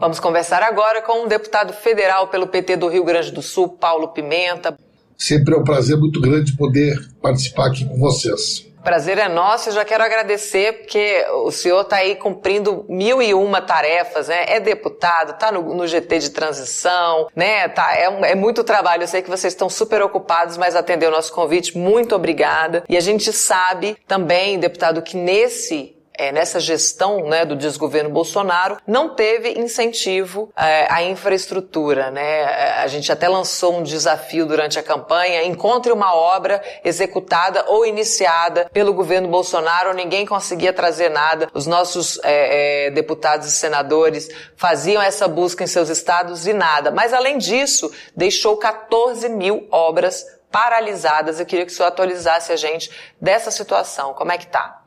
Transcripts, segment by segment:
Vamos conversar agora com um deputado federal pelo PT do Rio Grande do Sul, Paulo Pimenta. Sempre é um prazer muito grande poder participar aqui com vocês. Prazer é nosso, eu já quero agradecer porque o senhor está aí cumprindo mil e uma tarefas, né? É deputado, está no, no, GT de transição, né? Tá, é, é, muito trabalho, eu sei que vocês estão super ocupados, mas atendeu o nosso convite, muito obrigada. E a gente sabe também, deputado, que nesse é, nessa gestão né, do desgoverno Bolsonaro, não teve incentivo é, à infraestrutura. Né? A gente até lançou um desafio durante a campanha: encontre uma obra executada ou iniciada pelo governo Bolsonaro, ninguém conseguia trazer nada. Os nossos é, é deputados e senadores faziam essa busca em seus estados e nada. Mas, além disso, deixou 14 mil obras paralisadas. Eu queria que o senhor atualizasse a gente dessa situação. Como é que está?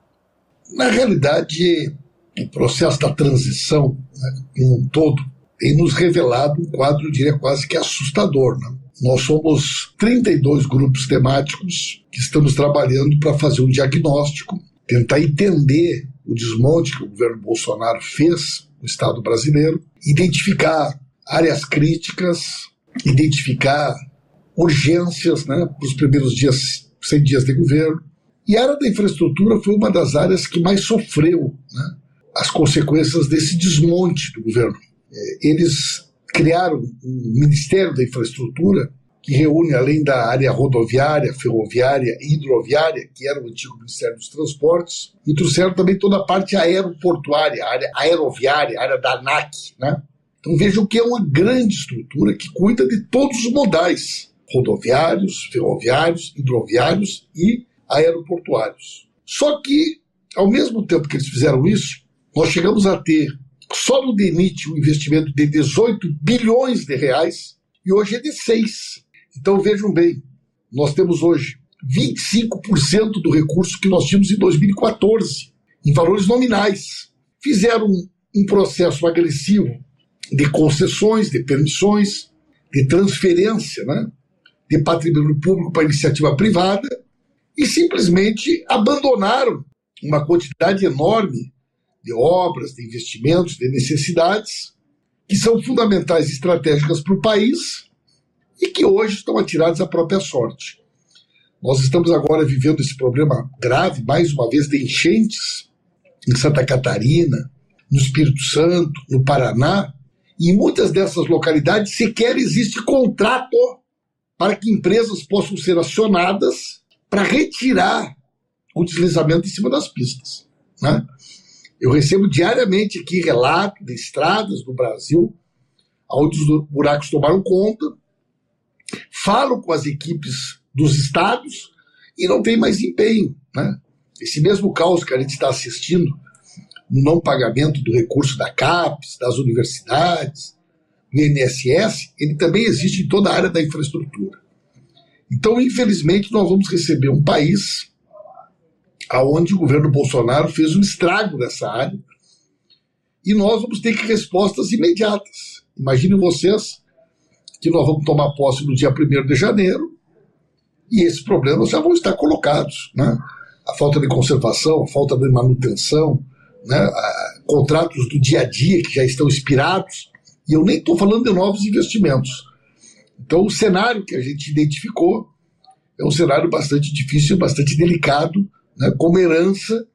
Na realidade, o processo da transição, né, como um todo, tem nos revelado um quadro, eu diria, quase que assustador. Né? Nós somos 32 grupos temáticos que estamos trabalhando para fazer um diagnóstico, tentar entender o desmonte que o governo Bolsonaro fez no Estado brasileiro, identificar áreas críticas, identificar urgências né, para os primeiros dias, 100 dias de governo, e a área da infraestrutura foi uma das áreas que mais sofreu né, as consequências desse desmonte do governo. É, eles criaram um Ministério da Infraestrutura que reúne, além da área rodoviária, ferroviária e hidroviária, que era o antigo Ministério dos Transportes, e trouxeram também toda a parte aeroportuária, a área aeroviária, a área da ANAC. Né? Então vejam que é uma grande estrutura que cuida de todos os modais, rodoviários, ferroviários, hidroviários e aeroportuários. Só que, ao mesmo tempo que eles fizeram isso, nós chegamos a ter só no DENIT um investimento de 18 bilhões de reais e hoje é de 6. Então vejam bem, nós temos hoje 25% do recurso que nós tínhamos em 2014, em valores nominais. Fizeram um, processo agressivo de concessões, de permissões, de transferência né, de patrimônio público para iniciativa privada, e simplesmente abandonaram uma quantidade enorme de obras, de investimentos, de necessidades que são fundamentais e estratégicas para o país e que hoje estão atiradas à própria sorte. Nós estamos agora vivendo esse problema grave, mais uma vez, de enchentes em Santa Catarina, no Espírito Santo, no Paraná, e em muitas dessas localidades sequer existe contrato para que empresas possam ser acionadas para retirar o deslizamento em cima das pistas. Né? Eu recebo diariamente aqui relatos de estradas do Brasil onde os buracos tomaram conta, falo com as equipes dos estados e não tem mais empenho. Né? Esse mesmo caos que a gente está assistindo no não pagamento do recurso da CAPES, das universidades, do INSS, ele também existe em toda a área da infraestrutura. Então, infelizmente, nós vamos receber um país aonde o governo Bolsonaro fez um estrago nessa área e nós vamos ter que respostas imediatas. Imaginem vocês que nós vamos tomar posse no dia 1 de janeiro e esses problemas já vão estar colocados. Né? A falta de conservação, a falta de manutenção, né? a, contratos do dia a dia que já estão expirados, e eu nem estou falando de novos investimentos. Então, o cenário que a gente identificou é um cenário bastante difícil, bastante delicado, né, como herança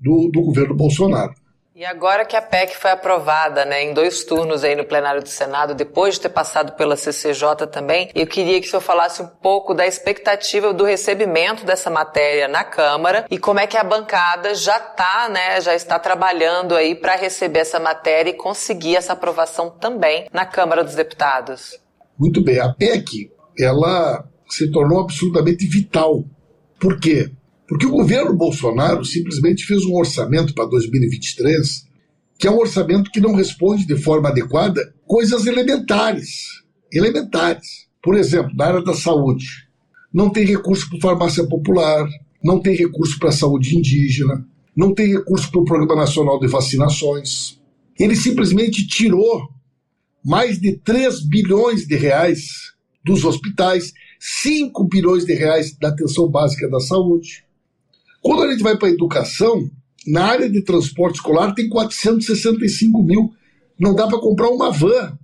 do, do governo Bolsonaro. E agora que a PEC foi aprovada, né, em dois turnos aí no plenário do Senado, depois de ter passado pela CCJ também, eu queria que o senhor falasse um pouco da expectativa do recebimento dessa matéria na Câmara e como é que a bancada já está, né, já está trabalhando aí para receber essa matéria e conseguir essa aprovação também na Câmara dos Deputados. Muito bem, a PEC, ela se tornou absolutamente vital. Por quê? Porque o governo Bolsonaro simplesmente fez um orçamento para 2023 que é um orçamento que não responde de forma adequada coisas elementares. Elementares. Por exemplo, na área da saúde, não tem recurso para farmácia popular, não tem recurso para a saúde indígena, não tem recurso para o Programa Nacional de Vacinações. Ele simplesmente tirou mais de 3 bilhões de reais dos hospitais, 5 bilhões de reais da atenção básica da saúde. Quando a gente vai para a educação, na área de transporte escolar tem 465 mil não dá para comprar uma van,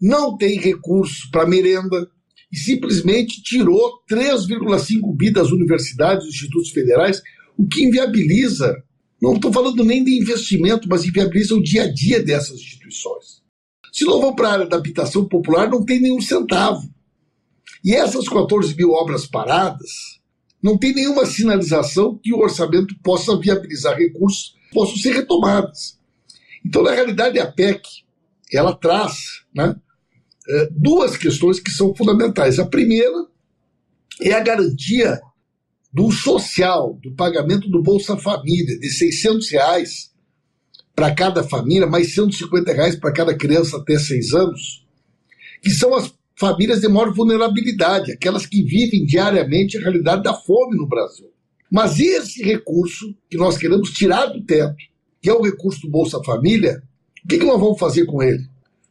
não tem recurso para merenda e simplesmente tirou 3,5 bi das universidades e institutos federais, o que inviabiliza, não estou falando nem de investimento, mas inviabiliza o dia a dia dessas instituições. Se não vão para a área da habitação popular, não tem nenhum centavo. E essas 14 mil obras paradas, não tem nenhuma sinalização que o orçamento possa viabilizar recursos possam ser retomados. Então, na realidade, a PEC ela traz né, é, duas questões que são fundamentais. A primeira é a garantia do social, do pagamento do Bolsa Família, de 600 reais para cada família, mais 150 reais para cada criança até 6 anos, que são as famílias de maior vulnerabilidade, aquelas que vivem diariamente a realidade da fome no Brasil. Mas esse recurso que nós queremos tirar do teto, que é o recurso do Bolsa Família, o que, que nós vamos fazer com ele?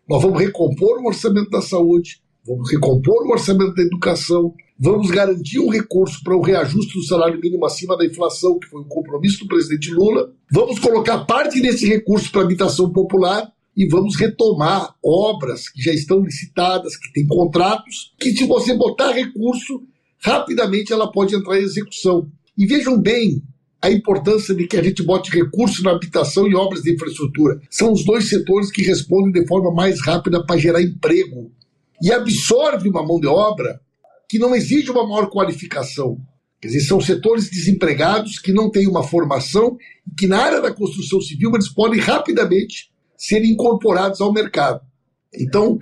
Nós vamos recompor o orçamento da saúde, vamos recompor o orçamento da educação, vamos garantir um recurso para o reajuste do salário mínimo acima da inflação, que foi um compromisso do presidente Lula, vamos colocar parte desse recurso para habitação popular e vamos retomar obras que já estão licitadas, que têm contratos, que se você botar recurso, rapidamente ela pode entrar em execução. E vejam bem a importância de que a gente bote recurso na habitação e obras de infraestrutura. São os dois setores que respondem de forma mais rápida para gerar emprego. E absorve uma mão de obra que não exige uma maior qualificação. Quer dizer, são setores desempregados que não têm uma formação e que na área da construção civil eles podem rapidamente ser incorporados ao mercado. Então,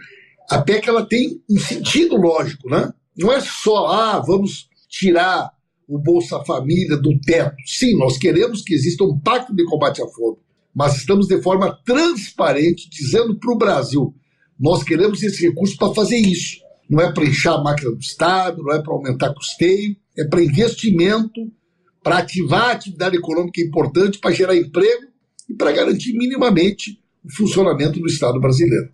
a PEC ela tem um sentido lógico, né? Não é só, ah, vamos tirar o Bolsa Família do teto. Sim, nós queremos que exista um pacto de combate à fome, mas estamos de forma transparente dizendo para o Brasil: nós queremos esse recurso para fazer isso. Não é para inchar a máquina do Estado, não é para aumentar custeio, é para investimento, para ativar a atividade econômica importante, para gerar emprego e para garantir minimamente o funcionamento do Estado brasileiro.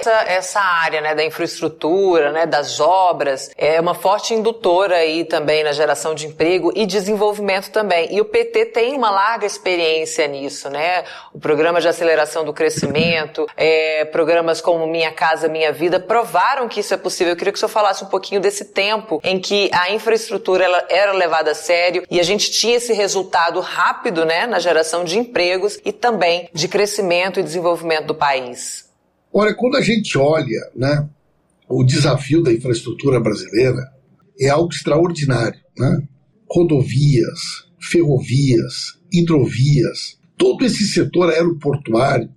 Essa, essa área né, da infraestrutura, né, das obras, é uma forte indutora aí também na geração de emprego e desenvolvimento também. E o PT tem uma larga experiência nisso, né? O programa de aceleração do crescimento, é, programas como Minha Casa Minha Vida provaram que isso é possível. Eu queria que o senhor falasse um pouquinho desse tempo em que a infraestrutura ela era levada a sério e a gente tinha esse resultado rápido, né, na geração de empregos e também de crescimento e desenvolvimento do país. Olha, quando a gente olha né, o desafio da infraestrutura brasileira, é algo extraordinário. Né? Rodovias, ferrovias, hidrovias, todo esse setor aeroportuário,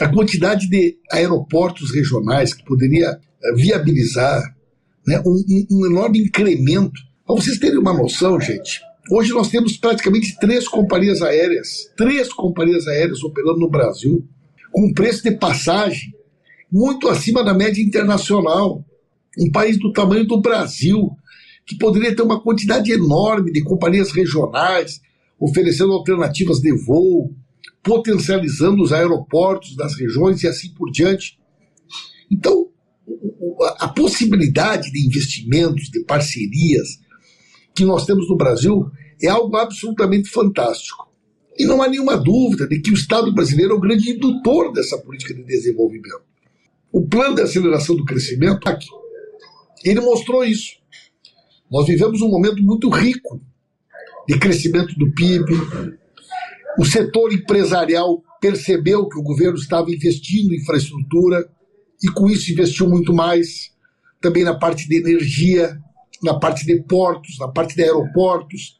a quantidade de aeroportos regionais que poderia eh, viabilizar né, um, um enorme incremento. Para vocês terem uma noção, gente, hoje nós temos praticamente três companhias aéreas, três companhias aéreas operando no Brasil, com preço de passagem muito acima da média internacional. Um país do tamanho do Brasil, que poderia ter uma quantidade enorme de companhias regionais, oferecendo alternativas de voo, potencializando os aeroportos das regiões e assim por diante. Então, a possibilidade de investimentos, de parcerias que nós temos no Brasil é algo absolutamente fantástico. E não há nenhuma dúvida de que o Estado brasileiro é o grande indutor dessa política de desenvolvimento. O plano de aceleração do crescimento, aqui, ele mostrou isso. Nós vivemos um momento muito rico de crescimento do PIB. O setor empresarial percebeu que o governo estava investindo em infraestrutura e, com isso, investiu muito mais. Também na parte de energia, na parte de portos, na parte de aeroportos.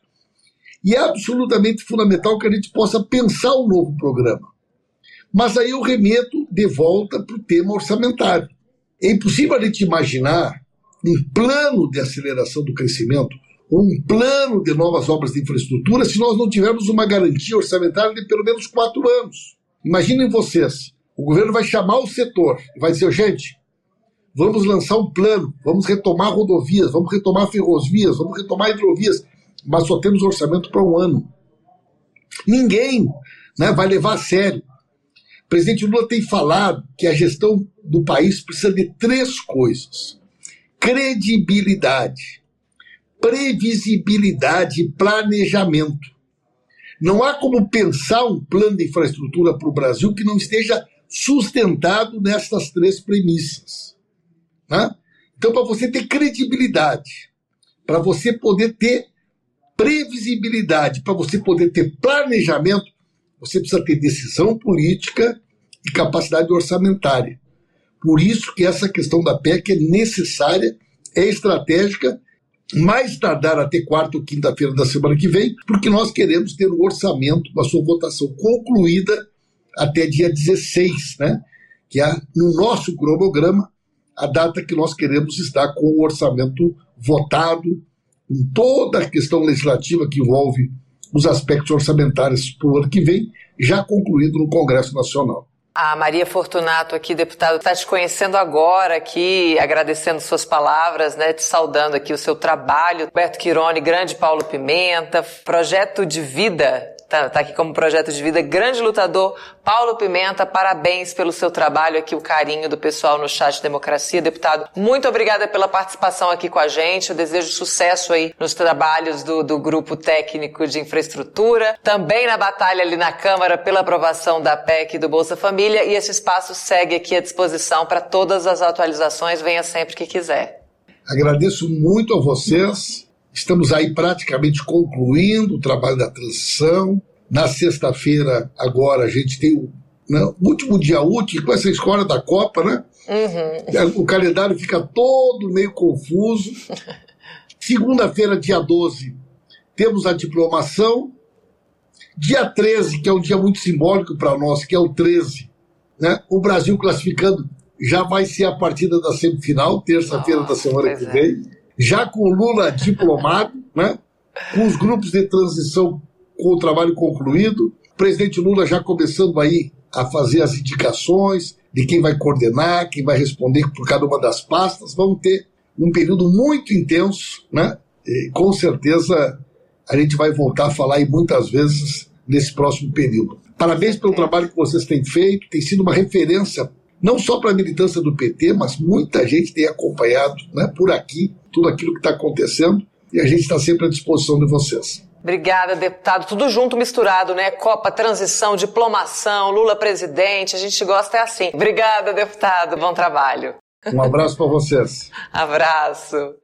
E é absolutamente fundamental que a gente possa pensar um novo programa. Mas aí eu remeto de volta para o tema orçamentário. É impossível a gente imaginar um plano de aceleração do crescimento ou um plano de novas obras de infraestrutura se nós não tivermos uma garantia orçamentária de pelo menos quatro anos. Imaginem vocês, o governo vai chamar o setor e vai dizer, gente, vamos lançar um plano, vamos retomar rodovias, vamos retomar ferrovias, vamos retomar hidrovias, mas só temos orçamento para um ano. Ninguém né, vai levar a sério. O presidente Lula tem falado que a gestão do país precisa de três coisas: credibilidade, previsibilidade e planejamento. Não há como pensar um plano de infraestrutura para o Brasil que não esteja sustentado nestas três premissas. Né? Então, para você ter credibilidade, para você poder ter previsibilidade, para você poder ter planejamento, você precisa ter decisão política e capacidade orçamentária. Por isso que essa questão da PEC é necessária, é estratégica, mais tardar até quarta ou quinta-feira da semana que vem, porque nós queremos ter o orçamento, a sua votação concluída até dia 16, né? que é no nosso cronograma a data que nós queremos estar com o orçamento votado, com toda a questão legislativa que envolve os aspectos orçamentários para o ano que vem, já concluído no Congresso Nacional. A Maria Fortunato aqui, deputado, está te conhecendo agora aqui, agradecendo suas palavras, né, te saudando aqui o seu trabalho. Roberto Quirone, grande Paulo Pimenta, projeto de vida tá, tá aqui como projeto de vida, grande lutador, Paulo Pimenta, parabéns pelo seu trabalho aqui, o carinho do pessoal no chat Democracia. Deputado, muito obrigada pela participação aqui com a gente, eu desejo sucesso aí nos trabalhos do, do Grupo Técnico de Infraestrutura, também na batalha ali na Câmara pela aprovação da PEC do Bolsa Família. E esse espaço segue aqui à disposição para todas as atualizações, venha sempre que quiser. Agradeço muito a vocês Estamos aí praticamente concluindo o trabalho da transição. Na sexta-feira, agora, a gente tem o, né, último dia útil com essa escola da Copa, né? Uhum. O calendário fica todo meio confuso. Segunda-feira, dia 12, temos a diplomação. Dia 13, que é um dia muito simbólico para nós, que é o 13, né? o Brasil classificando já vai ser a partida da semifinal, terça-feira da semana que é. Já com o Lula diplomado, né? com os grupos de transição com o trabalho concluído, o presidente Lula já começando aí a fazer as indicações de quem vai coordenar, quem vai responder por cada uma das pastas. Vamos ter um período muito intenso, né? E, com certeza a gente vai voltar a falar aí muitas vezes nesse próximo período. Parabéns pelo trabalho que vocês têm feito, tem sido uma referência não só para a militância do PT, mas muita gente tem acompanhado né, por aqui tudo aquilo que está acontecendo e a gente está sempre à disposição de vocês. Obrigada, deputado. Tudo junto, misturado, né? Copa, transição, diplomação, Lula presidente. A gente gosta é assim. Obrigada, deputado. Bom trabalho. Um abraço para vocês. abraço.